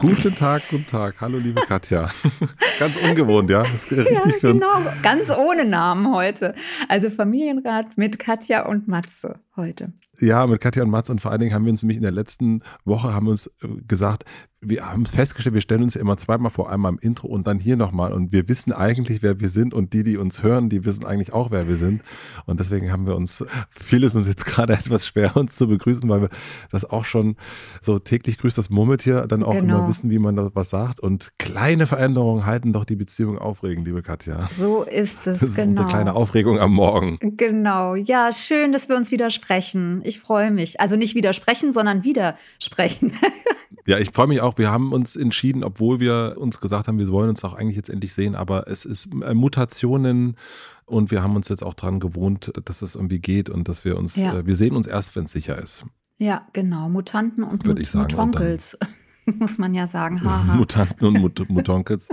Guten Tag, guten Tag. Hallo, liebe Katja. Ganz ungewohnt, ja. Das ist richtig ja. Genau, ganz ohne Namen heute. Also Familienrat mit Katja und Matze heute. Ja, mit Katja und Matze und vor allen Dingen haben wir uns nämlich in der letzten Woche haben uns äh, gesagt, wir haben es festgestellt, wir stellen uns ja immer zweimal vor, einmal im Intro und dann hier nochmal. Und wir wissen eigentlich, wer wir sind. Und die, die uns hören, die wissen eigentlich auch, wer wir sind. Und deswegen haben wir uns, vieles uns jetzt gerade etwas schwer, uns zu begrüßen, weil wir das auch schon so täglich grüßt das Murmeltier, dann auch genau. immer wissen, wie man da was sagt. Und kleine Veränderungen halten doch die Beziehung aufregend, liebe Katja. So ist es, das ist genau. Unsere kleine Aufregung am Morgen. Genau. Ja, schön, dass wir uns widersprechen. Ich freue mich. Also nicht widersprechen, sondern widersprechen. ja, ich freue mich auch wir haben uns entschieden, obwohl wir uns gesagt haben, wir wollen uns auch eigentlich jetzt endlich sehen, aber es ist äh, Mutationen und wir haben uns jetzt auch daran gewohnt, dass es irgendwie geht und dass wir uns, ja. äh, wir sehen uns erst, wenn es sicher ist. Ja, genau. Mutanten und Mut sagen, Mutonkels. muss man ja sagen. Mutanten und Mut Mutonkels.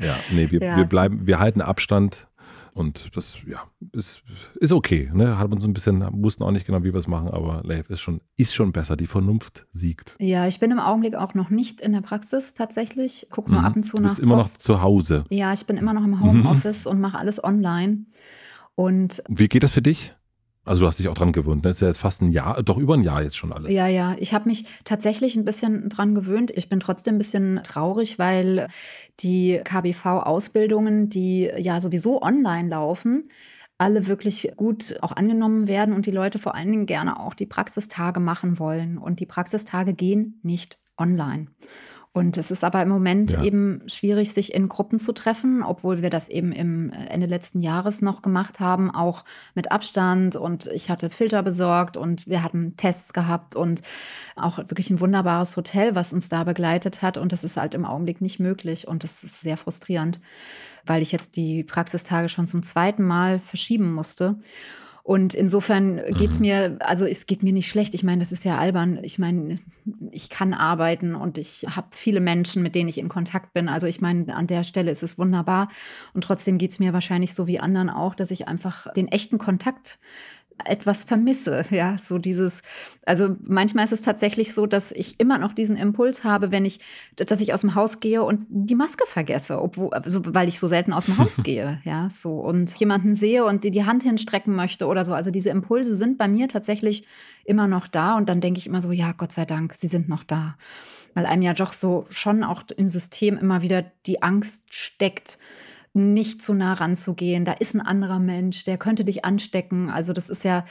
ja, nee, wir, ja. wir bleiben, wir halten Abstand. Und das, ja, ist, ist okay. Ne? Hat man so ein bisschen, wussten auch nicht genau, wie wir es machen, aber Leif ist schon, ist schon besser. Die Vernunft siegt. Ja, ich bin im Augenblick auch noch nicht in der Praxis tatsächlich. Guck nur mhm. ab und zu du bist nach. immer Post. noch zu Hause. Ja, ich bin immer noch im Homeoffice mhm. und mache alles online. Und wie geht das für dich? Also du hast dich auch dran gewöhnt, ne? Das ist ja jetzt fast ein Jahr, doch über ein Jahr jetzt schon alles. Ja, ja. Ich habe mich tatsächlich ein bisschen dran gewöhnt. Ich bin trotzdem ein bisschen traurig, weil die KBV-Ausbildungen, die ja sowieso online laufen, alle wirklich gut auch angenommen werden und die Leute vor allen Dingen gerne auch die Praxistage machen wollen. Und die Praxistage gehen nicht online. Und es ist aber im Moment ja. eben schwierig, sich in Gruppen zu treffen, obwohl wir das eben im Ende letzten Jahres noch gemacht haben, auch mit Abstand. Und ich hatte Filter besorgt und wir hatten Tests gehabt und auch wirklich ein wunderbares Hotel, was uns da begleitet hat. Und das ist halt im Augenblick nicht möglich und das ist sehr frustrierend, weil ich jetzt die Praxistage schon zum zweiten Mal verschieben musste. Und insofern geht's mhm. mir, also es geht mir nicht schlecht. Ich meine, das ist ja albern. Ich meine, ich kann arbeiten und ich habe viele Menschen, mit denen ich in Kontakt bin. Also ich meine, an der Stelle ist es wunderbar. Und trotzdem geht's mir wahrscheinlich so wie anderen auch, dass ich einfach den echten Kontakt etwas vermisse. Ja, so dieses, also manchmal ist es tatsächlich so, dass ich immer noch diesen Impuls habe, wenn ich, dass ich aus dem Haus gehe und die Maske vergesse, obwohl, also, weil ich so selten aus dem Haus gehe. Ja, so und jemanden sehe und die die Hand hinstrecken möchte oder so. Also diese Impulse sind bei mir tatsächlich immer noch da und dann denke ich immer so, ja, Gott sei Dank, sie sind noch da. Weil einem ja doch so schon auch im System immer wieder die Angst steckt, nicht zu nah ranzugehen. Da ist ein anderer Mensch, der könnte dich anstecken. Also das ist ja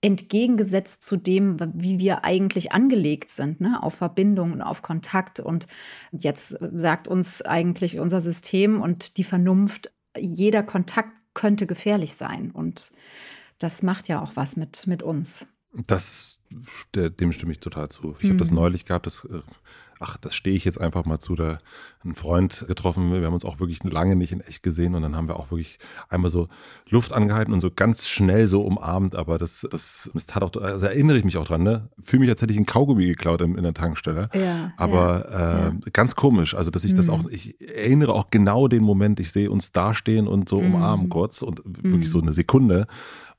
entgegengesetzt zu dem, wie wir eigentlich angelegt sind, ne? auf Verbindung und auf Kontakt. Und jetzt sagt uns eigentlich unser System und die Vernunft, jeder Kontakt könnte gefährlich sein. Und das macht ja auch was mit, mit uns. Das, dem stimme ich total zu. Ich mhm. habe das neulich gehabt, das äh, ach, das stehe ich jetzt einfach mal zu, da einen Freund getroffen. Wir haben uns auch wirklich lange nicht in echt gesehen und dann haben wir auch wirklich einmal so Luft angehalten und so ganz schnell so umarmt. Aber das, das, das tat auch, also erinnere ich mich auch dran, ne? Fühle mich, als hätte ich einen Kaugummi geklaut in, in der Tankstelle. Ja, aber ja, äh, ja. ganz komisch, also dass ich mhm. das auch, ich erinnere auch genau den Moment, ich sehe uns dastehen und so mhm. umarmen kurz und wirklich so mhm. eine Sekunde.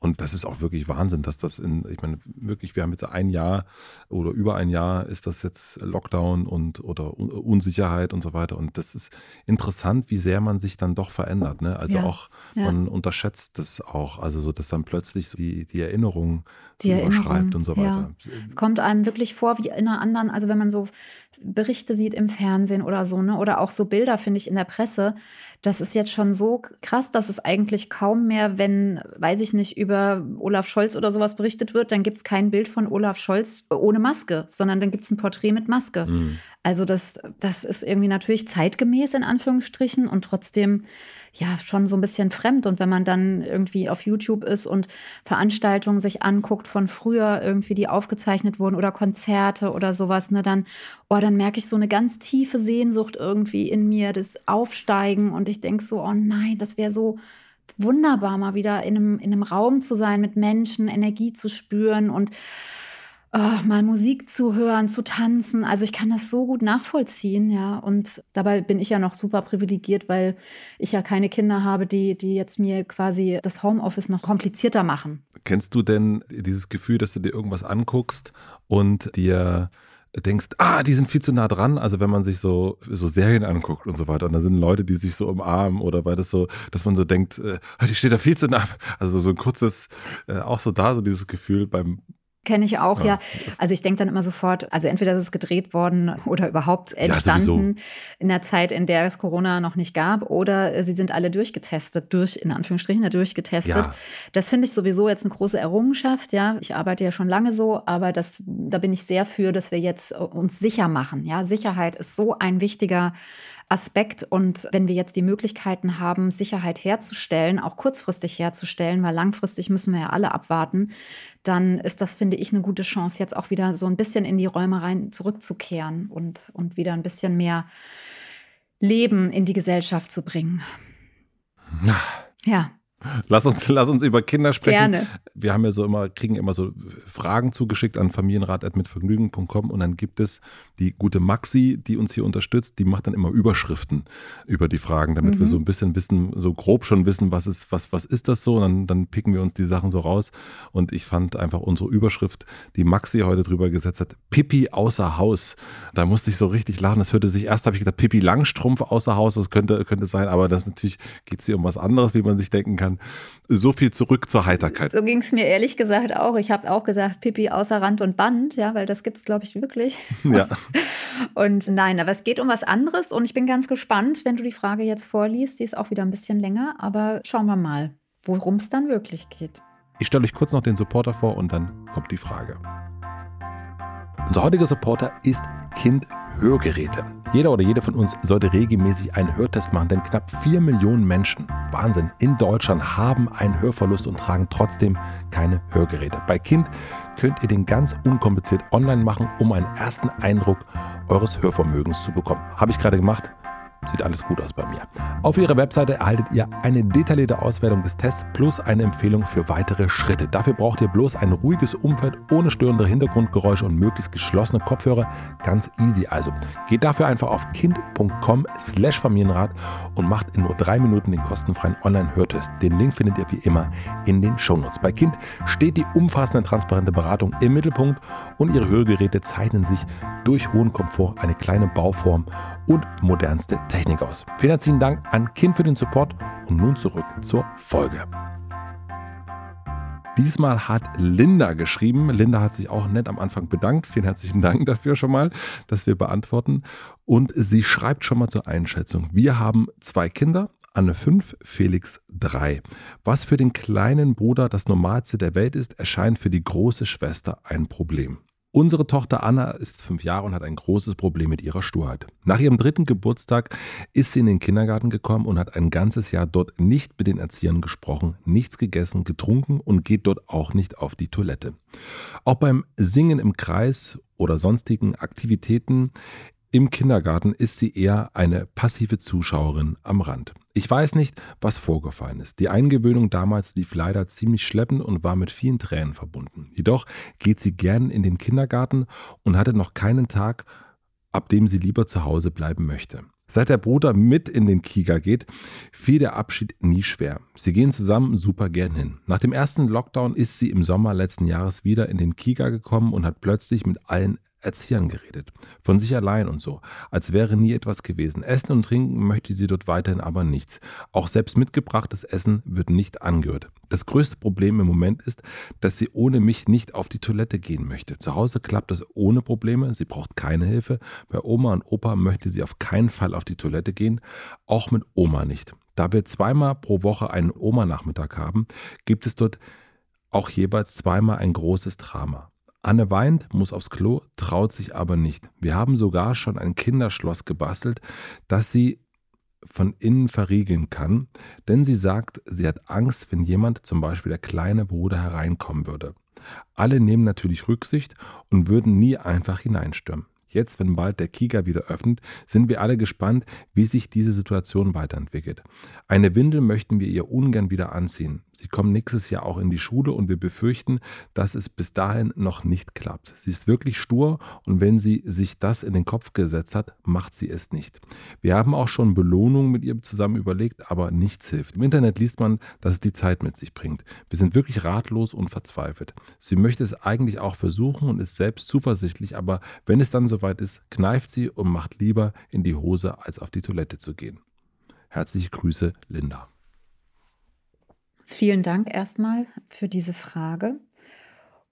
Und das ist auch wirklich Wahnsinn, dass das in, ich meine, wirklich, wir haben jetzt ein Jahr oder über ein Jahr ist das jetzt Lockdown und oder Unsicherheit und so weiter. Und das ist interessant, wie sehr man sich dann doch verändert. Ne? Also ja. auch, man unterschätzt das auch. Also so, dass dann plötzlich so die, die Erinnerung die überschreibt und so weiter. Ja. Es kommt einem wirklich vor wie in einer anderen, also wenn man so Berichte sieht im Fernsehen oder so, ne? Oder auch so Bilder, finde ich, in der Presse. Das ist jetzt schon so krass, dass es eigentlich kaum mehr, wenn, weiß ich nicht, über Olaf Scholz oder sowas berichtet wird, dann gibt es kein Bild von Olaf Scholz ohne Maske, sondern dann gibt es ein Porträt mit Maske. Mhm. Also das, das ist irgendwie natürlich zeitgemäß in Anführungsstrichen und trotzdem ja schon so ein bisschen fremd. Und wenn man dann irgendwie auf YouTube ist und Veranstaltungen sich anguckt von früher, irgendwie, die aufgezeichnet wurden oder Konzerte oder sowas, ne, dann, oh, dann merke ich so eine ganz tiefe Sehnsucht irgendwie in mir, das Aufsteigen. Und ich denke so, oh nein, das wäre so wunderbar, mal wieder in einem, in einem Raum zu sein, mit Menschen, Energie zu spüren und oh, mal Musik zu hören, zu tanzen. Also ich kann das so gut nachvollziehen, ja. Und dabei bin ich ja noch super privilegiert, weil ich ja keine Kinder habe, die, die jetzt mir quasi das Homeoffice noch komplizierter machen. Kennst du denn dieses Gefühl, dass du dir irgendwas anguckst und dir denkst, ah, die sind viel zu nah dran. Also wenn man sich so, so Serien anguckt und so weiter, und da sind Leute, die sich so umarmen oder weil das so, dass man so denkt, äh, die steht da viel zu nah. Also so ein kurzes, äh, auch so da, so dieses Gefühl beim Kenne ich auch, ja. ja. Also ich denke dann immer sofort, also entweder ist es gedreht worden oder überhaupt entstanden ja, in der Zeit, in der es Corona noch nicht gab, oder sie sind alle durchgetestet, durch, in Anführungsstrichen, durchgetestet. Ja. Das finde ich sowieso jetzt eine große Errungenschaft, ja. Ich arbeite ja schon lange so, aber das, da bin ich sehr für, dass wir jetzt uns sicher machen. Ja, Sicherheit ist so ein wichtiger Aspekt. Und wenn wir jetzt die Möglichkeiten haben, Sicherheit herzustellen, auch kurzfristig herzustellen, weil langfristig müssen wir ja alle abwarten, dann ist das, finde ich, eine gute Chance, jetzt auch wieder so ein bisschen in die Räume rein zurückzukehren und, und wieder ein bisschen mehr Leben in die Gesellschaft zu bringen. Ja. Lass uns, lass uns über Kinder sprechen. Gerne. Wir haben ja so immer, kriegen immer so Fragen zugeschickt an familienrat.mitvergnügen.com und dann gibt es die gute Maxi, die uns hier unterstützt, die macht dann immer Überschriften über die Fragen, damit mhm. wir so ein bisschen wissen, so grob schon wissen, was ist, was, was ist das so und dann, dann picken wir uns die Sachen so raus und ich fand einfach unsere Überschrift, die Maxi heute drüber gesetzt hat, Pippi außer Haus. Da musste ich so richtig lachen, das hörte sich, erst habe ich gedacht, Pippi Langstrumpf außer Haus, das könnte, könnte sein, aber das natürlich geht es hier um was anderes, wie man sich denken kann. So viel zurück zur Heiterkeit. So ging es mir ehrlich gesagt auch. Ich habe auch gesagt, Pippi außer Rand und Band, ja, weil das gibt es, glaube ich, wirklich. Ja. Und nein, aber es geht um was anderes und ich bin ganz gespannt, wenn du die Frage jetzt vorliest. Die ist auch wieder ein bisschen länger, aber schauen wir mal, worum es dann wirklich geht. Ich stelle euch kurz noch den Supporter vor und dann kommt die Frage. Unser heutiger Supporter ist Kind Hörgeräte. Jeder oder jede von uns sollte regelmäßig einen Hörtest machen, denn knapp 4 Millionen Menschen, Wahnsinn, in Deutschland haben einen Hörverlust und tragen trotzdem keine Hörgeräte. Bei Kind könnt ihr den ganz unkompliziert online machen, um einen ersten Eindruck eures Hörvermögens zu bekommen. Habe ich gerade gemacht. Sieht alles gut aus bei mir. Auf Ihrer Webseite erhaltet ihr eine detaillierte Auswertung des Tests plus eine Empfehlung für weitere Schritte. Dafür braucht ihr bloß ein ruhiges Umfeld ohne störende Hintergrundgeräusche und möglichst geschlossene Kopfhörer. Ganz easy also. Geht dafür einfach auf kind.com slash Familienrat und macht in nur drei Minuten den kostenfreien Online-Hörtest. Den Link findet ihr wie immer in den Shownotes. Bei Kind steht die umfassende transparente Beratung im Mittelpunkt und ihre Hörgeräte zeichnen sich durch hohen Komfort, eine kleine Bauform und modernste Technik aus. Vielen herzlichen Dank an Kind für den Support und nun zurück zur Folge. Diesmal hat Linda geschrieben. Linda hat sich auch nett am Anfang bedankt. Vielen herzlichen Dank dafür schon mal, dass wir beantworten. Und sie schreibt schon mal zur Einschätzung. Wir haben zwei Kinder, Anne 5, Felix 3. Was für den kleinen Bruder das Normalste der Welt ist, erscheint für die große Schwester ein Problem. Unsere Tochter Anna ist fünf Jahre und hat ein großes Problem mit ihrer Sturheit. Nach ihrem dritten Geburtstag ist sie in den Kindergarten gekommen und hat ein ganzes Jahr dort nicht mit den Erziehern gesprochen, nichts gegessen, getrunken und geht dort auch nicht auf die Toilette. Auch beim Singen im Kreis oder sonstigen Aktivitäten im Kindergarten ist sie eher eine passive Zuschauerin am Rand. Ich weiß nicht, was vorgefallen ist. Die Eingewöhnung damals lief leider ziemlich schleppend und war mit vielen Tränen verbunden. Jedoch geht sie gern in den Kindergarten und hatte noch keinen Tag, ab dem sie lieber zu Hause bleiben möchte. Seit der Bruder mit in den Kiga geht, fiel der Abschied nie schwer. Sie gehen zusammen super gern hin. Nach dem ersten Lockdown ist sie im Sommer letzten Jahres wieder in den Kiga gekommen und hat plötzlich mit allen Erziehern geredet. Von sich allein und so, als wäre nie etwas gewesen. Essen und trinken möchte sie dort weiterhin aber nichts. Auch selbst mitgebrachtes Essen wird nicht angehört. Das größte Problem im Moment ist, dass sie ohne mich nicht auf die Toilette gehen möchte. Zu Hause klappt es ohne Probleme, sie braucht keine Hilfe. Bei Oma und Opa möchte sie auf keinen Fall auf die Toilette gehen, auch mit Oma nicht. Da wir zweimal pro Woche einen Oma-Nachmittag haben, gibt es dort auch jeweils zweimal ein großes Drama. Anne weint, muss aufs Klo, traut sich aber nicht. Wir haben sogar schon ein Kinderschloss gebastelt, das sie von innen verriegeln kann, denn sie sagt, sie hat Angst, wenn jemand, zum Beispiel der kleine Bruder, hereinkommen würde. Alle nehmen natürlich Rücksicht und würden nie einfach hineinstürmen. Jetzt, wenn bald der Kieger wieder öffnet, sind wir alle gespannt, wie sich diese Situation weiterentwickelt. Eine Windel möchten wir ihr ungern wieder anziehen. Sie kommt nächstes Jahr auch in die Schule und wir befürchten, dass es bis dahin noch nicht klappt. Sie ist wirklich stur und wenn sie sich das in den Kopf gesetzt hat, macht sie es nicht. Wir haben auch schon Belohnungen mit ihr zusammen überlegt, aber nichts hilft. Im Internet liest man, dass es die Zeit mit sich bringt. Wir sind wirklich ratlos und verzweifelt. Sie möchte es eigentlich auch versuchen und ist selbst zuversichtlich, aber wenn es dann soweit ist, kneift sie und macht lieber in die Hose, als auf die Toilette zu gehen. Herzliche Grüße, Linda. Vielen Dank erstmal für diese Frage.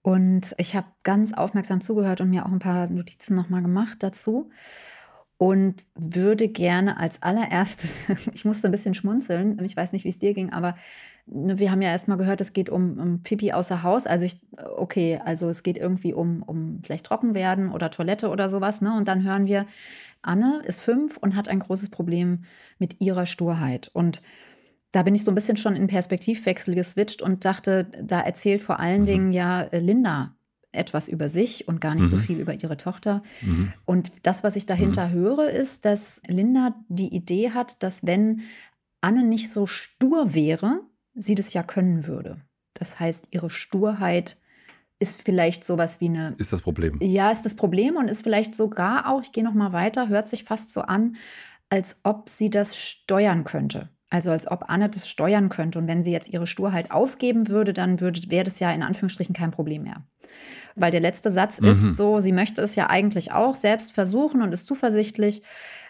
Und ich habe ganz aufmerksam zugehört und mir auch ein paar Notizen nochmal gemacht dazu. Und würde gerne als allererstes, ich musste ein bisschen schmunzeln, ich weiß nicht, wie es dir ging, aber ne, wir haben ja erstmal gehört, es geht um, um Pipi außer Haus. Also ich, okay, also es geht irgendwie um, um vielleicht trocken werden oder Toilette oder sowas. Ne? Und dann hören wir, Anne ist fünf und hat ein großes Problem mit ihrer Sturheit. Und da bin ich so ein bisschen schon in Perspektivwechsel geswitcht und dachte, da erzählt vor allen mhm. Dingen ja äh, Linda etwas über sich und gar nicht mhm. so viel über ihre Tochter. Mhm. Und das, was ich dahinter mhm. höre, ist, dass Linda die Idee hat, dass wenn Anne nicht so stur wäre, sie das ja können würde. Das heißt, ihre Sturheit ist vielleicht sowas wie eine. Ist das Problem? Ja, ist das Problem und ist vielleicht sogar auch, ich gehe noch mal weiter, hört sich fast so an, als ob sie das steuern könnte. Also als ob Anne das steuern könnte. Und wenn sie jetzt ihre Sturheit aufgeben würde, dann würde, wäre das ja in Anführungsstrichen kein Problem mehr. Weil der letzte Satz mhm. ist so, sie möchte es ja eigentlich auch selbst versuchen und ist zuversichtlich.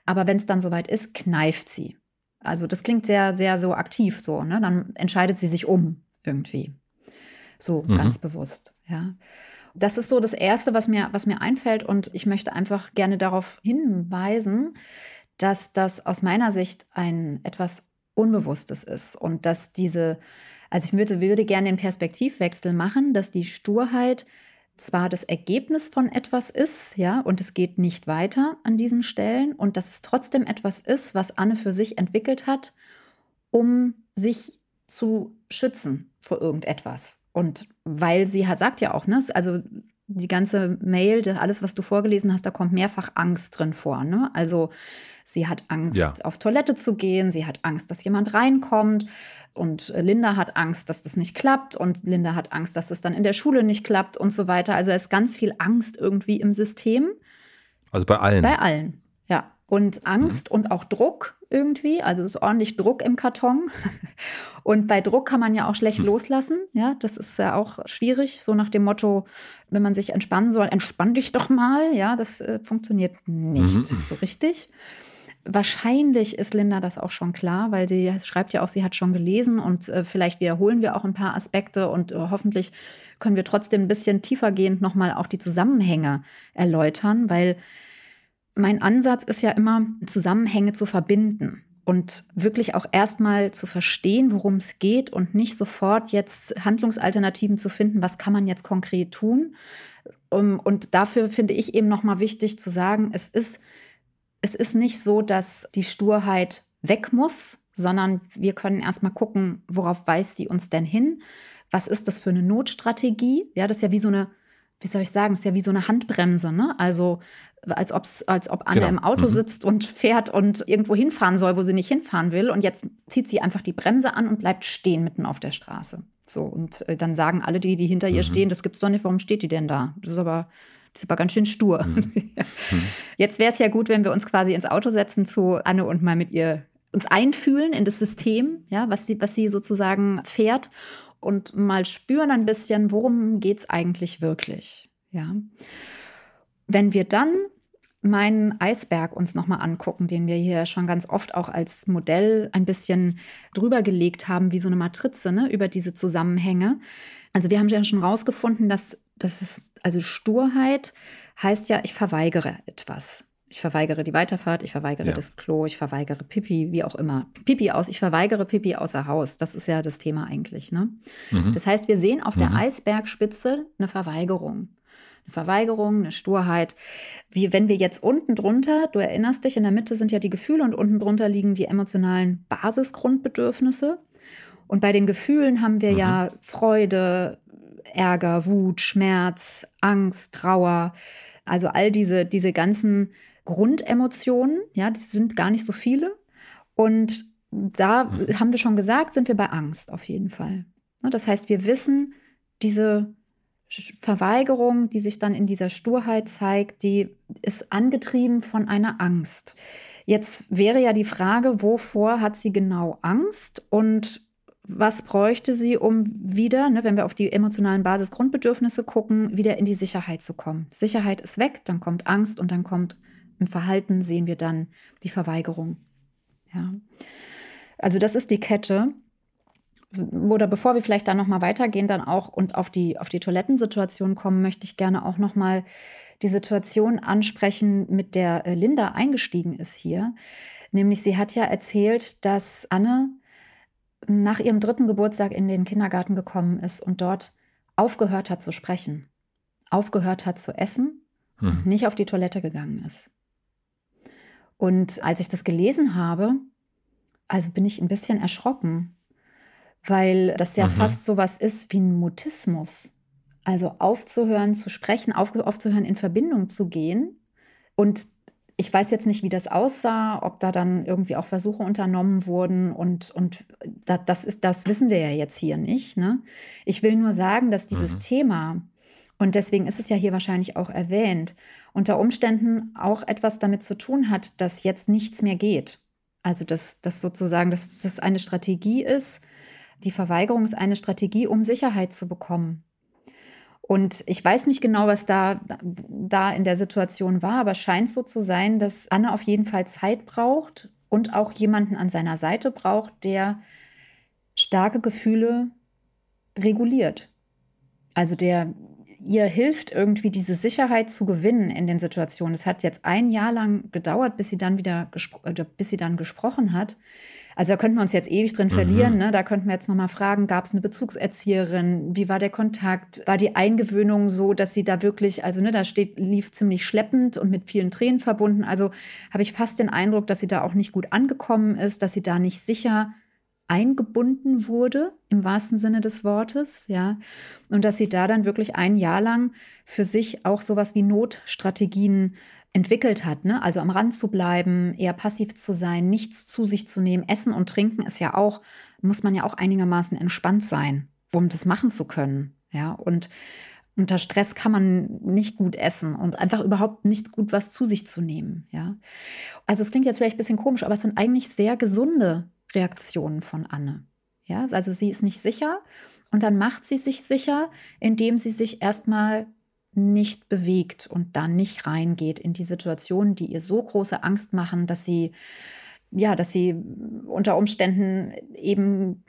Aber wenn es dann soweit ist, kneift sie. Also das klingt sehr, sehr so aktiv so. Ne? Dann entscheidet sie sich um irgendwie. So mhm. ganz bewusst, ja. Das ist so das Erste, was mir, was mir einfällt. Und ich möchte einfach gerne darauf hinweisen, dass das aus meiner Sicht ein etwas Unbewusstes ist und dass diese, also ich würde, würde gerne den Perspektivwechsel machen, dass die Sturheit zwar das Ergebnis von etwas ist, ja, und es geht nicht weiter an diesen Stellen und dass es trotzdem etwas ist, was Anne für sich entwickelt hat, um sich zu schützen vor irgendetwas. Und weil sie sagt ja auch, ne, also die ganze Mail, alles, was du vorgelesen hast, da kommt mehrfach Angst drin vor. Ne? Also sie hat Angst, ja. auf Toilette zu gehen, sie hat Angst, dass jemand reinkommt und Linda hat Angst, dass das nicht klappt und Linda hat Angst, dass es das dann in der Schule nicht klappt und so weiter. Also es ist ganz viel Angst irgendwie im System. Also bei allen. Bei allen, ja. Und Angst mhm. und auch Druck irgendwie. Also es ist ordentlich Druck im Karton. Und bei Druck kann man ja auch schlecht hm. loslassen. Ja, das ist ja auch schwierig. So nach dem Motto, wenn man sich entspannen soll, entspann dich doch mal. Ja, das äh, funktioniert nicht mhm. so richtig. Wahrscheinlich ist Linda das auch schon klar, weil sie schreibt ja auch, sie hat schon gelesen und äh, vielleicht wiederholen wir auch ein paar Aspekte und äh, hoffentlich können wir trotzdem ein bisschen tiefergehend nochmal auch die Zusammenhänge erläutern, weil mein Ansatz ist ja immer, Zusammenhänge zu verbinden und wirklich auch erstmal zu verstehen, worum es geht und nicht sofort jetzt Handlungsalternativen zu finden, was kann man jetzt konkret tun. Und dafür finde ich eben nochmal wichtig zu sagen, es ist, es ist nicht so, dass die Sturheit weg muss, sondern wir können erstmal gucken, worauf weist die uns denn hin? Was ist das für eine Notstrategie? Ja, das ist ja wie so eine wie soll ich sagen, ist ja wie so eine Handbremse, ne? Also als, ob's, als ob Anne genau. im Auto mhm. sitzt und fährt und irgendwo hinfahren soll, wo sie nicht hinfahren will. Und jetzt zieht sie einfach die Bremse an und bleibt stehen mitten auf der Straße. So, und äh, dann sagen alle, die, die hinter mhm. ihr stehen, das gibt's doch nicht, warum steht die denn da? Das ist aber, das ist aber ganz schön stur. Mhm. mhm. Jetzt wäre es ja gut, wenn wir uns quasi ins Auto setzen zu Anne und mal mit ihr uns einfühlen in das System, ja, was sie, was sie sozusagen fährt und mal spüren ein bisschen, worum geht es eigentlich wirklich. Ja. Wenn wir dann meinen Eisberg uns nochmal angucken, den wir hier schon ganz oft auch als Modell ein bisschen drüber gelegt haben, wie so eine Matrize ne, über diese Zusammenhänge. Also wir haben ja schon rausgefunden, dass das ist, also Sturheit heißt ja, ich verweigere etwas. Ich verweigere die Weiterfahrt, ich verweigere ja. das Klo, ich verweigere Pipi, wie auch immer. Pipi aus, ich verweigere Pipi außer Haus. Das ist ja das Thema eigentlich. Ne? Mhm. Das heißt, wir sehen auf mhm. der Eisbergspitze eine Verweigerung eine Verweigerung, eine Sturheit. Wie wenn wir jetzt unten drunter, du erinnerst dich, in der Mitte sind ja die Gefühle und unten drunter liegen die emotionalen Basisgrundbedürfnisse. Und bei den Gefühlen haben wir mhm. ja Freude, Ärger, Wut, Schmerz, Angst, Trauer, also all diese, diese ganzen Grundemotionen, ja, die sind gar nicht so viele. Und da mhm. haben wir schon gesagt, sind wir bei Angst auf jeden Fall. Ne, das heißt, wir wissen, diese Verweigerung, die sich dann in dieser Sturheit zeigt, die ist angetrieben von einer Angst. Jetzt wäre ja die Frage, wovor hat sie genau Angst und was bräuchte sie, um wieder, ne, wenn wir auf die emotionalen Basisgrundbedürfnisse gucken, wieder in die Sicherheit zu kommen? Sicherheit ist weg, dann kommt Angst und dann kommt im Verhalten sehen wir dann die Verweigerung. Ja. Also das ist die Kette oder bevor wir vielleicht da nochmal weitergehen, dann auch und auf die, auf die Toilettensituation kommen, möchte ich gerne auch nochmal die Situation ansprechen, mit der äh, Linda eingestiegen ist hier. Nämlich, sie hat ja erzählt, dass Anne nach ihrem dritten Geburtstag in den Kindergarten gekommen ist und dort aufgehört hat zu sprechen, aufgehört hat zu essen hm. und nicht auf die Toilette gegangen ist. Und als ich das gelesen habe, also bin ich ein bisschen erschrocken, weil das ja mhm. fast so was ist wie ein Mutismus. Also aufzuhören zu sprechen, auf, aufzuhören in Verbindung zu gehen. Und ich weiß jetzt nicht, wie das aussah, ob da dann irgendwie auch Versuche unternommen wurden und, und das, ist, das wissen wir ja jetzt hier nicht. Ne? Ich will nur sagen, dass dieses mhm. Thema, und deswegen ist es ja hier wahrscheinlich auch erwähnt, unter Umständen auch etwas damit zu tun hat, dass jetzt nichts mehr geht. Also dass das sozusagen, dass das eine Strategie ist, die Verweigerung ist eine Strategie, um Sicherheit zu bekommen. Und ich weiß nicht genau, was da, da in der Situation war, aber scheint so zu sein, dass Anne auf jeden Fall Zeit braucht und auch jemanden an seiner Seite braucht, der starke Gefühle reguliert. Also der ihr hilft, irgendwie diese Sicherheit zu gewinnen in den Situationen. Es hat jetzt ein Jahr lang gedauert, bis sie dann wieder bis sie dann gesprochen hat. Also da könnten wir uns jetzt ewig drin mhm. verlieren. Ne? Da könnten wir jetzt nochmal fragen, gab es eine Bezugserzieherin? Wie war der Kontakt? War die Eingewöhnung so, dass sie da wirklich, also ne, da steht, lief ziemlich schleppend und mit vielen Tränen verbunden. Also habe ich fast den Eindruck, dass sie da auch nicht gut angekommen ist, dass sie da nicht sicher eingebunden wurde, im wahrsten Sinne des Wortes, ja. Und dass sie da dann wirklich ein Jahr lang für sich auch sowas wie Notstrategien entwickelt hat, ne? also am Rand zu bleiben, eher passiv zu sein, nichts zu sich zu nehmen. Essen und Trinken ist ja auch, muss man ja auch einigermaßen entspannt sein, um das machen zu können. Ja, und unter Stress kann man nicht gut essen und einfach überhaupt nicht gut was zu sich zu nehmen. Ja, also es klingt jetzt vielleicht ein bisschen komisch, aber es sind eigentlich sehr gesunde Reaktionen von Anne. Ja, also sie ist nicht sicher und dann macht sie sich sicher, indem sie sich erstmal nicht bewegt und dann nicht reingeht in die Situationen, die ihr so große Angst machen, dass sie ja, dass sie unter Umständen eben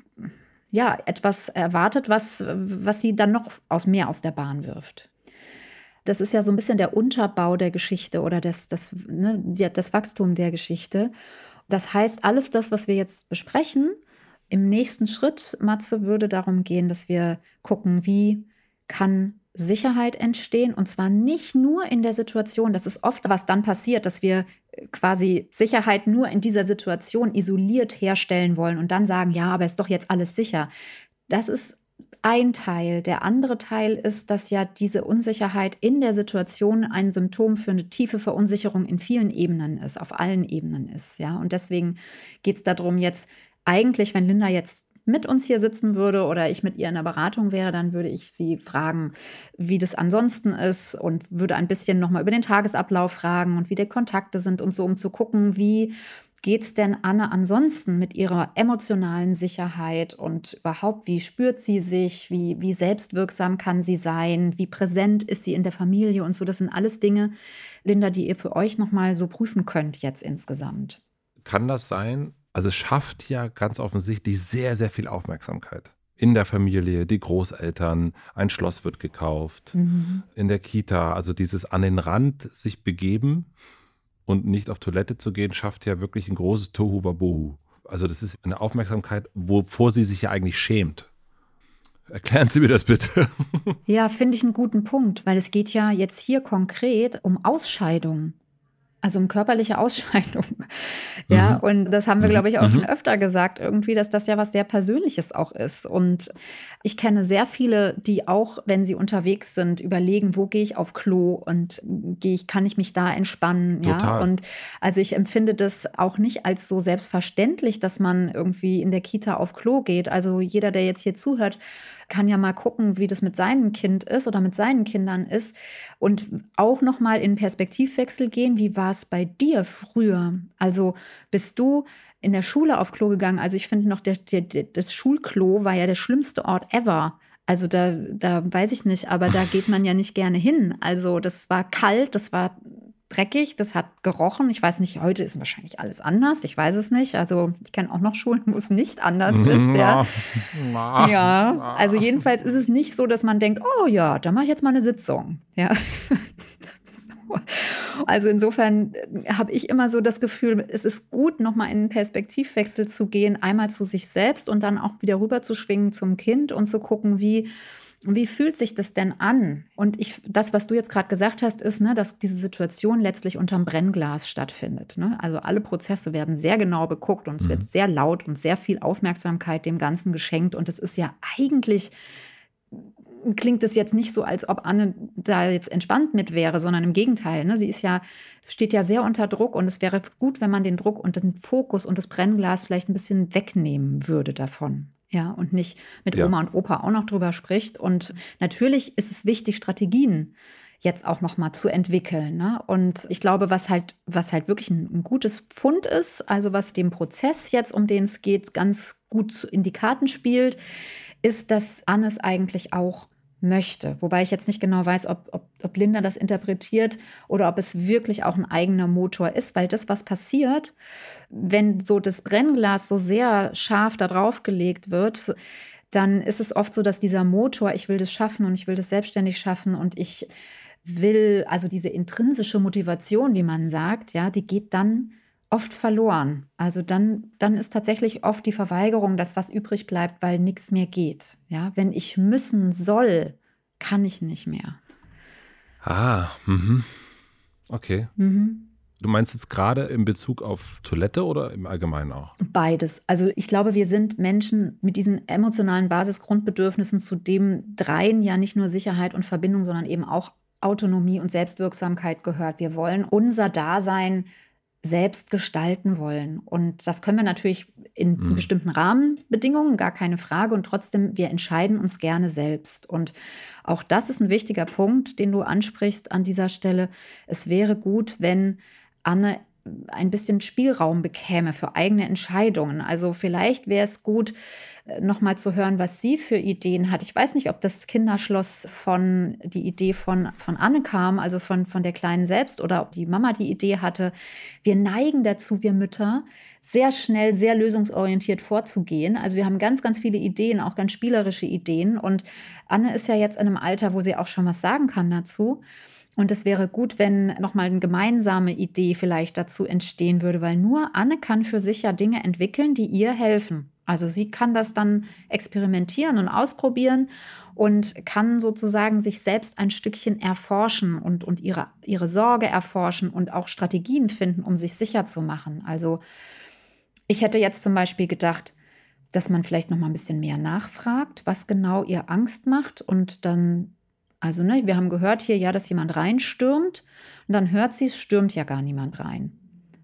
ja etwas erwartet, was, was sie dann noch aus mehr aus der Bahn wirft. Das ist ja so ein bisschen der Unterbau der Geschichte oder das, das, ne, das Wachstum der Geschichte. Das heißt, alles das, was wir jetzt besprechen, im nächsten Schritt, Matze, würde darum gehen, dass wir gucken, wie kann Sicherheit entstehen und zwar nicht nur in der Situation, das ist oft, was dann passiert, dass wir äh, quasi Sicherheit nur in dieser Situation isoliert herstellen wollen und dann sagen, ja, aber ist doch jetzt alles sicher. Das ist ein Teil. Der andere Teil ist, dass ja diese Unsicherheit in der Situation ein Symptom für eine tiefe Verunsicherung in vielen Ebenen ist, auf allen Ebenen ist. Ja, und deswegen geht es darum, jetzt eigentlich, wenn Linda jetzt mit uns hier sitzen würde oder ich mit ihr in der Beratung wäre, dann würde ich sie fragen, wie das ansonsten ist und würde ein bisschen nochmal über den Tagesablauf fragen und wie die Kontakte sind und so, um zu gucken, wie geht es denn Anne ansonsten mit ihrer emotionalen Sicherheit und überhaupt, wie spürt sie sich, wie, wie selbstwirksam kann sie sein, wie präsent ist sie in der Familie und so. Das sind alles Dinge, Linda, die ihr für euch nochmal so prüfen könnt jetzt insgesamt. Kann das sein? Also es schafft ja ganz offensichtlich sehr, sehr viel Aufmerksamkeit in der Familie, die Großeltern, ein Schloss wird gekauft, mhm. in der Kita, also dieses an den Rand sich begeben und nicht auf Toilette zu gehen, schafft ja wirklich ein großes Tohu Wabohu. Also das ist eine Aufmerksamkeit, wovor sie sich ja eigentlich schämt. Erklären Sie mir das bitte. Ja, finde ich einen guten Punkt, weil es geht ja jetzt hier konkret um Ausscheidungen. Also um körperliche Ausscheidung. Ja, mhm. und das haben wir, glaube ich, auch mhm. schon öfter gesagt, irgendwie, dass das ja was sehr Persönliches auch ist. Und ich kenne sehr viele, die auch, wenn sie unterwegs sind, überlegen, wo gehe ich auf Klo und gehe ich, kann ich mich da entspannen? Total. Ja, und also ich empfinde das auch nicht als so selbstverständlich, dass man irgendwie in der Kita auf Klo geht. Also jeder, der jetzt hier zuhört, kann ja mal gucken, wie das mit seinem Kind ist oder mit seinen Kindern ist und auch noch mal in Perspektivwechsel gehen. Wie war es bei dir früher? Also bist du in der Schule auf Klo gegangen? Also ich finde noch, der, der, das Schulklo war ja der schlimmste Ort ever. Also da, da weiß ich nicht, aber da geht man ja nicht gerne hin. Also das war kalt, das war dreckig, das hat gerochen. Ich weiß nicht, heute ist wahrscheinlich alles anders. Ich weiß es nicht. Also ich kenne auch noch Schulen, wo es nicht anders ist. Ja. ja, also jedenfalls ist es nicht so, dass man denkt, oh ja, da mache ich jetzt mal eine Sitzung. Ja. Also insofern äh, habe ich immer so das Gefühl, es ist gut, nochmal in einen Perspektivwechsel zu gehen, einmal zu sich selbst und dann auch wieder rüber zu schwingen zum Kind und zu gucken, wie wie fühlt sich das denn an? Und ich, das, was du jetzt gerade gesagt hast, ist, ne, dass diese Situation letztlich unterm Brennglas stattfindet. Ne? Also alle Prozesse werden sehr genau beguckt und es mhm. wird sehr laut und sehr viel Aufmerksamkeit dem Ganzen geschenkt. Und es ist ja eigentlich klingt es jetzt nicht so, als ob Anne da jetzt entspannt mit wäre, sondern im Gegenteil. Ne? Sie ist ja, steht ja sehr unter Druck und es wäre gut, wenn man den Druck und den Fokus und das Brennglas vielleicht ein bisschen wegnehmen würde davon. Ja, und nicht mit ja. Oma und Opa auch noch drüber spricht. Und natürlich ist es wichtig, Strategien jetzt auch noch mal zu entwickeln. Ne? Und ich glaube, was halt, was halt wirklich ein, ein, gutes Pfund ist, also was dem Prozess jetzt, um den es geht, ganz gut in die Karten spielt, ist, dass Annes eigentlich auch möchte. Wobei ich jetzt nicht genau weiß, ob, ob, ob Linda das interpretiert oder ob es wirklich auch ein eigener Motor ist, weil das, was passiert, wenn so das Brennglas so sehr scharf da drauf gelegt wird, dann ist es oft so, dass dieser Motor, ich will das schaffen und ich will das selbstständig schaffen und ich will, also diese intrinsische Motivation, wie man sagt, ja, die geht dann oft verloren. Also dann, dann ist tatsächlich oft die Verweigerung das, was übrig bleibt, weil nichts mehr geht. Ja, wenn ich müssen soll, kann ich nicht mehr. Ah, mhm. okay. Mhm. Du meinst jetzt gerade in Bezug auf Toilette oder im Allgemeinen auch? Beides. Also ich glaube, wir sind Menschen mit diesen emotionalen Basisgrundbedürfnissen, zu dem dreien ja nicht nur Sicherheit und Verbindung, sondern eben auch Autonomie und Selbstwirksamkeit gehört. Wir wollen unser Dasein selbst gestalten wollen. Und das können wir natürlich in mhm. bestimmten Rahmenbedingungen, gar keine Frage. Und trotzdem, wir entscheiden uns gerne selbst. Und auch das ist ein wichtiger Punkt, den du ansprichst an dieser Stelle. Es wäre gut, wenn Anne ein bisschen Spielraum bekäme für eigene Entscheidungen. Also vielleicht wäre es gut, äh, nochmal zu hören, was sie für Ideen hat. Ich weiß nicht, ob das Kinderschloss von die Idee von, von Anne kam, also von, von der Kleinen selbst, oder ob die Mama die Idee hatte. Wir neigen dazu, wir Mütter, sehr schnell, sehr lösungsorientiert vorzugehen. Also wir haben ganz, ganz viele Ideen, auch ganz spielerische Ideen. Und Anne ist ja jetzt in einem Alter, wo sie auch schon was sagen kann dazu. Und es wäre gut, wenn nochmal eine gemeinsame Idee vielleicht dazu entstehen würde, weil nur Anne kann für sich ja Dinge entwickeln, die ihr helfen. Also sie kann das dann experimentieren und ausprobieren und kann sozusagen sich selbst ein Stückchen erforschen und, und ihre, ihre Sorge erforschen und auch Strategien finden, um sich sicher zu machen. Also ich hätte jetzt zum Beispiel gedacht, dass man vielleicht noch mal ein bisschen mehr nachfragt, was genau ihr Angst macht und dann also, ne, wir haben gehört hier ja, dass jemand reinstürmt und dann hört sie, es stürmt ja gar niemand rein.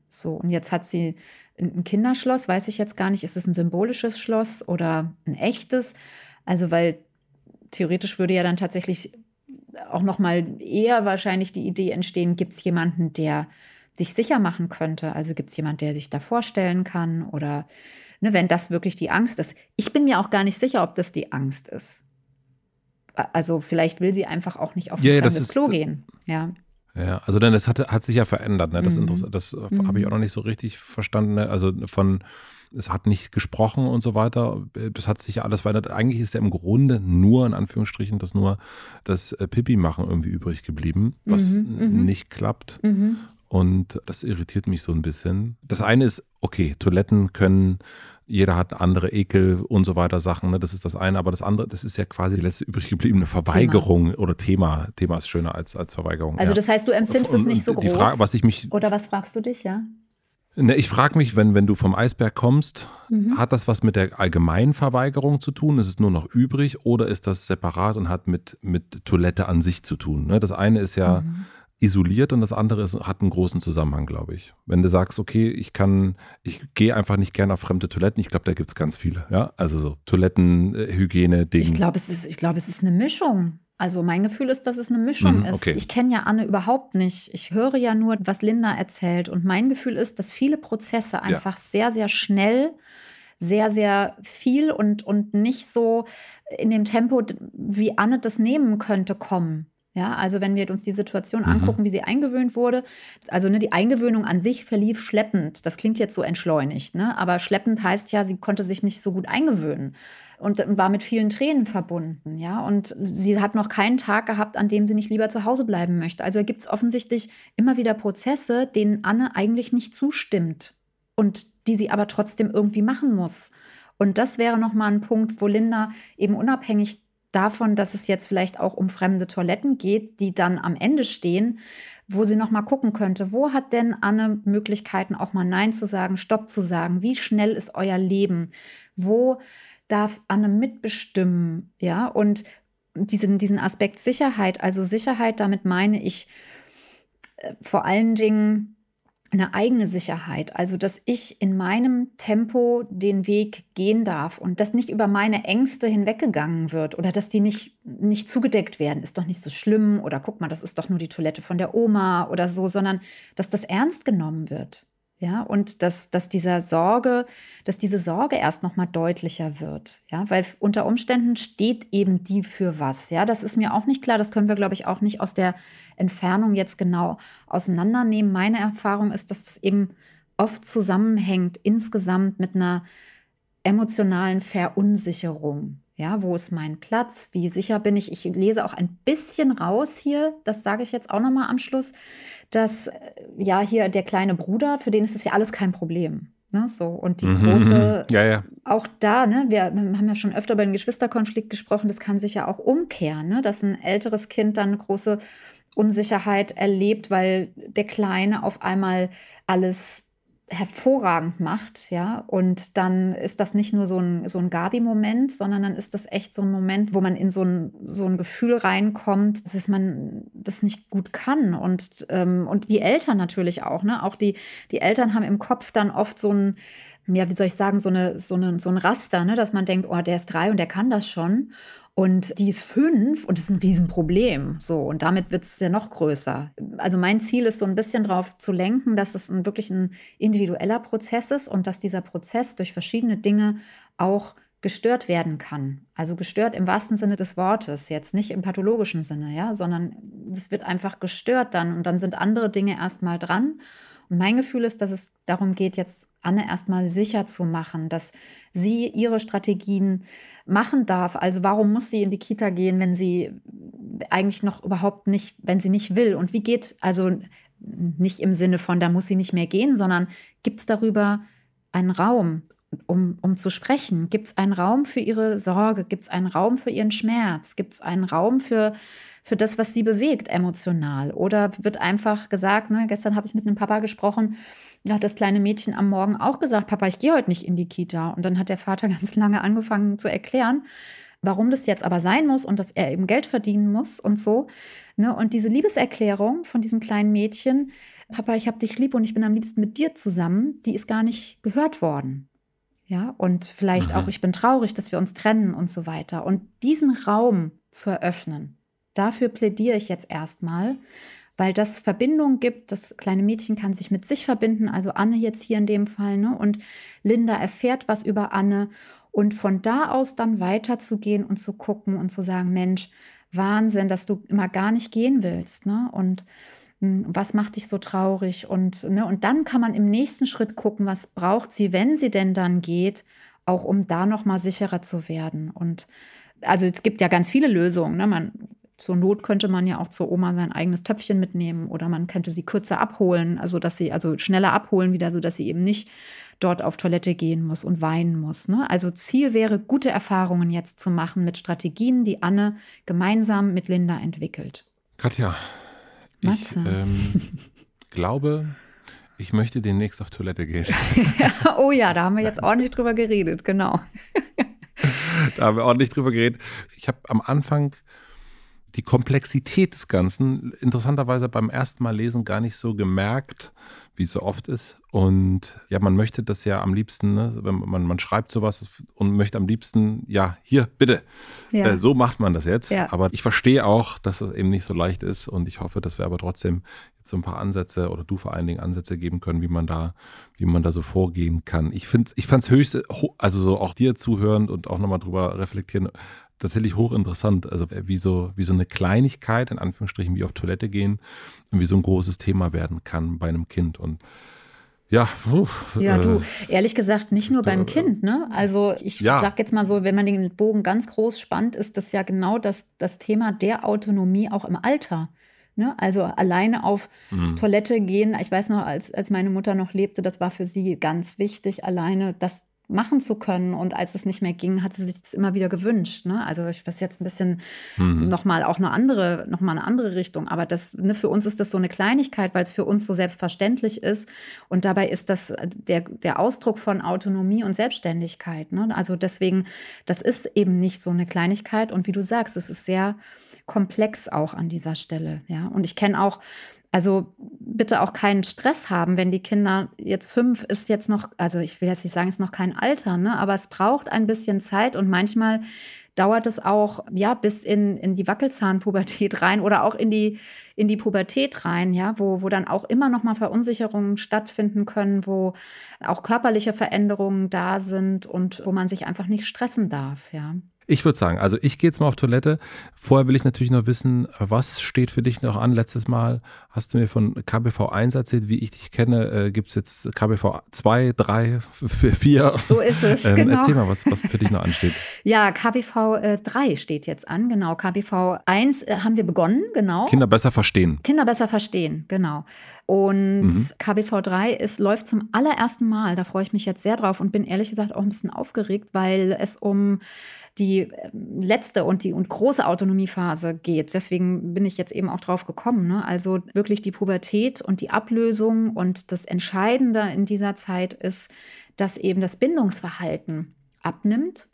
So, und jetzt hat sie ein Kinderschloss, weiß ich jetzt gar nicht, ist es ein symbolisches Schloss oder ein echtes? Also, weil theoretisch würde ja dann tatsächlich auch noch mal eher wahrscheinlich die Idee entstehen, gibt es jemanden, der dich sicher machen könnte. Also gibt es jemand, der sich da vorstellen kann oder ne, wenn das wirklich die Angst ist. Ich bin mir auch gar nicht sicher, ob das die Angst ist. Also vielleicht will sie einfach auch nicht auf ja, ein ja, Klo gehen. Ja. Ja, also dann, das hat, hat sich ja verändert. Ne? Das, mhm. das mhm. habe ich auch noch nicht so richtig verstanden. Ne? Also von, es hat nicht gesprochen und so weiter. Das hat sich ja alles verändert. Eigentlich ist ja im Grunde nur, in Anführungsstrichen, das nur das äh, Pipi-Machen irgendwie übrig geblieben, was mhm. mhm. nicht klappt. Mhm. Und das irritiert mich so ein bisschen. Das eine ist, okay, Toiletten können jeder hat andere Ekel und so weiter Sachen. Ne? Das ist das eine. Aber das andere, das ist ja quasi die letzte übrig gebliebene Verweigerung Thema. oder Thema. Thema ist schöner als, als Verweigerung. Also, ja. das heißt, du empfindest es nicht so groß. Frage, was ich mich, oder was fragst du dich, ja? Ne, ich frage mich, wenn, wenn du vom Eisberg kommst, mhm. hat das was mit der allgemeinen Verweigerung zu tun? Ist es nur noch übrig oder ist das separat und hat mit, mit Toilette an sich zu tun? Ne? Das eine ist ja. Mhm isoliert und das andere ist, hat einen großen Zusammenhang, glaube ich. Wenn du sagst, okay, ich kann, ich gehe einfach nicht gerne auf fremde Toiletten, ich glaube, da gibt es ganz viele, ja. Also so Toiletten, äh, Hygiene, Dinge. Ich glaube, es ist, ich glaube, es ist eine Mischung. Also mein Gefühl ist, dass es eine Mischung mhm, okay. ist. Ich kenne ja Anne überhaupt nicht. Ich höre ja nur, was Linda erzählt. Und mein Gefühl ist, dass viele Prozesse einfach ja. sehr, sehr schnell sehr, sehr viel und, und nicht so in dem Tempo, wie Anne das nehmen könnte, kommen. Ja, also wenn wir uns die Situation mhm. angucken, wie sie eingewöhnt wurde, also ne, die Eingewöhnung an sich verlief schleppend. Das klingt jetzt so entschleunigt, ne? aber schleppend heißt ja, sie konnte sich nicht so gut eingewöhnen und, war mit vielen Tränen verbunden. Ja, und sie hat noch keinen Tag gehabt, an dem sie nicht lieber zu Hause bleiben möchte. Also gibt es offensichtlich immer wieder Prozesse, denen Anne eigentlich nicht zustimmt und die sie aber trotzdem irgendwie machen muss. Und das wäre nochmal ein Punkt, wo Linda eben unabhängig davon, dass es jetzt vielleicht auch um fremde Toiletten geht, die dann am Ende stehen, wo sie noch mal gucken könnte, wo hat denn Anne Möglichkeiten auch mal nein zu sagen, stopp zu sagen, wie schnell ist euer Leben? Wo darf Anne mitbestimmen, ja? Und diesen diesen Aspekt Sicherheit, also Sicherheit, damit meine ich äh, vor allen Dingen eine eigene Sicherheit, also dass ich in meinem Tempo den Weg gehen darf und dass nicht über meine Ängste hinweggegangen wird oder dass die nicht, nicht zugedeckt werden, ist doch nicht so schlimm oder guck mal, das ist doch nur die Toilette von der Oma oder so, sondern dass das ernst genommen wird. Ja, und dass, dass dieser Sorge, dass diese Sorge erst nochmal deutlicher wird. Ja, weil unter Umständen steht eben die für was. Ja, das ist mir auch nicht klar. Das können wir, glaube ich, auch nicht aus der Entfernung jetzt genau auseinandernehmen. Meine Erfahrung ist, dass es eben oft zusammenhängt insgesamt mit einer emotionalen Verunsicherung. Ja, wo ist mein Platz? Wie sicher bin ich? Ich lese auch ein bisschen raus hier, das sage ich jetzt auch nochmal am Schluss, dass äh, ja hier der kleine Bruder, für den ist es ja alles kein Problem. Ne, so. Und die mhm, große, ja, ja. auch da, ne, wir haben ja schon öfter über den Geschwisterkonflikt gesprochen, das kann sich ja auch umkehren, ne, dass ein älteres Kind dann eine große Unsicherheit erlebt, weil der Kleine auf einmal alles hervorragend macht, ja. Und dann ist das nicht nur so ein, so ein Gabi-Moment, sondern dann ist das echt so ein Moment, wo man in so ein, so ein Gefühl reinkommt, dass man das nicht gut kann. Und, ähm, und die Eltern natürlich auch, ne? Auch die, die Eltern haben im Kopf dann oft so ein, ja, wie soll ich sagen, so, eine, so, eine, so ein Raster, ne? dass man denkt, oh, der ist drei und der kann das schon. Und die ist fünf und das ist ein Riesenproblem. So, und damit wird es ja noch größer. Also mein Ziel ist so ein bisschen darauf zu lenken, dass es ein, wirklich ein individueller Prozess ist und dass dieser Prozess durch verschiedene Dinge auch gestört werden kann. Also gestört im wahrsten Sinne des Wortes, jetzt nicht im pathologischen Sinne, ja, sondern es wird einfach gestört dann und dann sind andere Dinge erstmal dran mein Gefühl ist, dass es darum geht, jetzt Anne erstmal sicher zu machen, dass sie ihre Strategien machen darf. Also warum muss sie in die Kita gehen, wenn sie eigentlich noch überhaupt nicht, wenn sie nicht will? Und wie geht, also nicht im Sinne von, da muss sie nicht mehr gehen, sondern gibt es darüber einen Raum, um, um zu sprechen? Gibt es einen Raum für ihre Sorge? Gibt es einen Raum für ihren Schmerz? Gibt es einen Raum für für das, was sie bewegt emotional? Oder wird einfach gesagt, ne, gestern habe ich mit einem Papa gesprochen, da hat das kleine Mädchen am Morgen auch gesagt, Papa, ich gehe heute nicht in die Kita. Und dann hat der Vater ganz lange angefangen zu erklären, warum das jetzt aber sein muss und dass er eben Geld verdienen muss und so. Ne? Und diese Liebeserklärung von diesem kleinen Mädchen, Papa, ich habe dich lieb und ich bin am liebsten mit dir zusammen, die ist gar nicht gehört worden. Ja, und vielleicht mhm. auch, ich bin traurig, dass wir uns trennen und so weiter. Und diesen Raum zu eröffnen, Dafür plädiere ich jetzt erstmal, weil das Verbindung gibt. Das kleine Mädchen kann sich mit sich verbinden, also Anne jetzt hier in dem Fall. Ne? Und Linda erfährt was über Anne. Und von da aus dann weiterzugehen und zu gucken und zu sagen, Mensch, Wahnsinn, dass du immer gar nicht gehen willst. Ne? Und hm, was macht dich so traurig? Und, ne, und dann kann man im nächsten Schritt gucken, was braucht sie, wenn sie denn dann geht, auch um da nochmal sicherer zu werden. Und also es gibt ja ganz viele Lösungen. Ne? Man, zur Not könnte man ja auch zur Oma sein eigenes Töpfchen mitnehmen oder man könnte sie kürzer abholen, also dass sie, also schneller abholen wieder, so dass sie eben nicht dort auf Toilette gehen muss und weinen muss. Ne? Also Ziel wäre, gute Erfahrungen jetzt zu machen mit Strategien, die Anne gemeinsam mit Linda entwickelt. Katja, ich ähm, glaube, ich möchte demnächst auf Toilette gehen. oh ja, da haben wir jetzt ordentlich drüber geredet, genau. da haben wir ordentlich drüber geredet. Ich habe am Anfang die Komplexität des Ganzen interessanterweise beim ersten Mal lesen gar nicht so gemerkt, wie es so oft ist. Und ja, man möchte das ja am liebsten, ne, wenn man, man schreibt sowas und möchte am liebsten, ja, hier, bitte. Ja. Äh, so macht man das jetzt. Ja. Aber ich verstehe auch, dass das eben nicht so leicht ist. Und ich hoffe, dass wir aber trotzdem jetzt so ein paar Ansätze oder du vor allen Dingen Ansätze geben können, wie man da, wie man da so vorgehen kann. Ich finde, ich fand es höchst, also so auch dir zuhörend und auch nochmal drüber reflektieren, tatsächlich hochinteressant. Also wie so, wie so eine Kleinigkeit, in Anführungsstrichen, wie auf Toilette gehen, wie so ein großes Thema werden kann bei einem Kind. Und ja, puh, ja, du, äh, ehrlich gesagt, nicht nur beim äh, Kind, ne? Also ich ja. sag jetzt mal so, wenn man den Bogen ganz groß spannt, ist das ja genau das, das Thema der Autonomie auch im Alter. Ne? Also alleine auf mhm. Toilette gehen. Ich weiß noch, als, als meine Mutter noch lebte, das war für sie ganz wichtig, alleine das machen zu können. Und als es nicht mehr ging, hat sie sich das immer wieder gewünscht. Ne? Also ich weiß jetzt ein bisschen mhm. nochmal auch eine andere, noch mal eine andere Richtung. Aber das, ne, für uns ist das so eine Kleinigkeit, weil es für uns so selbstverständlich ist. Und dabei ist das der, der Ausdruck von Autonomie und Selbstständigkeit. Ne? Also deswegen, das ist eben nicht so eine Kleinigkeit. Und wie du sagst, es ist sehr komplex auch an dieser Stelle. Ja? Und ich kenne auch also bitte auch keinen Stress haben, wenn die Kinder jetzt fünf ist jetzt noch, also ich will jetzt nicht sagen, ist noch kein Alter, ne? aber es braucht ein bisschen Zeit und manchmal dauert es auch ja bis in, in die Wackelzahnpubertät rein oder auch in die in die Pubertät rein, ja, wo, wo dann auch immer noch mal Verunsicherungen stattfinden können, wo auch körperliche Veränderungen da sind und wo man sich einfach nicht stressen darf, ja. Ich würde sagen, also ich gehe jetzt mal auf Toilette. Vorher will ich natürlich noch wissen, was steht für dich noch an? Letztes Mal hast du mir von KBV 1 erzählt, wie ich dich kenne. Äh, Gibt es jetzt KBV 2, 3, 4? So ist es, ähm, genau. Erzähl mal, was, was für dich noch ansteht. ja, KBV äh, 3 steht jetzt an, genau. KBV 1 äh, haben wir begonnen, genau. Kinder besser verstehen. Kinder besser verstehen, genau. Und mhm. KBV 3 ist, läuft zum allerersten Mal. Da freue ich mich jetzt sehr drauf und bin ehrlich gesagt auch ein bisschen aufgeregt, weil es um die ähm, letzte und die und große Autonomiephase geht. Deswegen bin ich jetzt eben auch drauf gekommen. Ne? Also wirklich die Pubertät und die Ablösung und das Entscheidende in dieser Zeit ist, dass eben das Bindungsverhalten abnimmt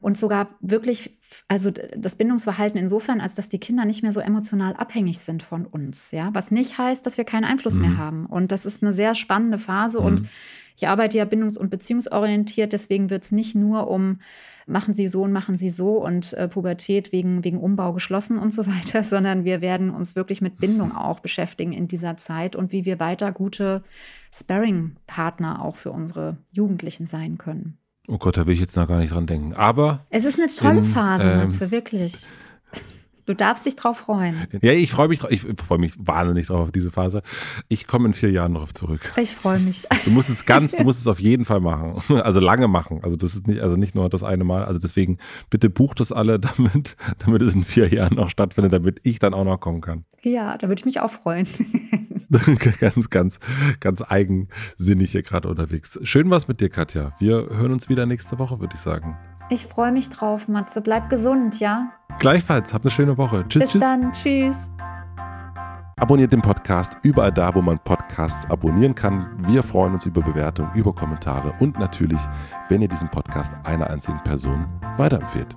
und sogar wirklich, also das Bindungsverhalten insofern, als dass die Kinder nicht mehr so emotional abhängig sind von uns, ja, was nicht heißt, dass wir keinen Einfluss mhm. mehr haben. Und das ist eine sehr spannende Phase mhm. und ich arbeite ja bindungs- und beziehungsorientiert, deswegen wird es nicht nur um machen Sie so und machen Sie so und äh, Pubertät wegen, wegen Umbau geschlossen und so weiter, sondern wir werden uns wirklich mit Bindung auch beschäftigen in dieser Zeit und wie wir weiter gute Sparring-Partner auch für unsere Jugendlichen sein können. Oh Gott, da will ich jetzt noch gar nicht dran denken. Aber. Es ist eine tolle Phase, ähm, Matze, wirklich. Du darfst dich drauf freuen. Ja, ich freue mich, ich freue mich wahnsinnig drauf auf diese Phase. Ich komme in vier Jahren darauf zurück. Ich freue mich. Du musst es ganz, du musst es auf jeden Fall machen. Also lange machen. Also das ist nicht, also nicht nur das eine Mal. Also deswegen bitte bucht es alle, damit, damit es in vier Jahren noch stattfindet, damit ich dann auch noch kommen kann. Ja, da würde ich mich auch freuen. ganz, ganz, ganz eigensinnig hier gerade unterwegs. Schön was mit dir, Katja. Wir hören uns wieder nächste Woche, würde ich sagen. Ich freue mich drauf, Matze. Bleib gesund, ja? Gleichfalls. Habt eine schöne Woche. Tschüss, Bis tschüss. dann. Tschüss. Abonniert den Podcast überall da, wo man Podcasts abonnieren kann. Wir freuen uns über Bewertungen, über Kommentare und natürlich, wenn ihr diesen Podcast einer einzigen Person weiterempfehlt.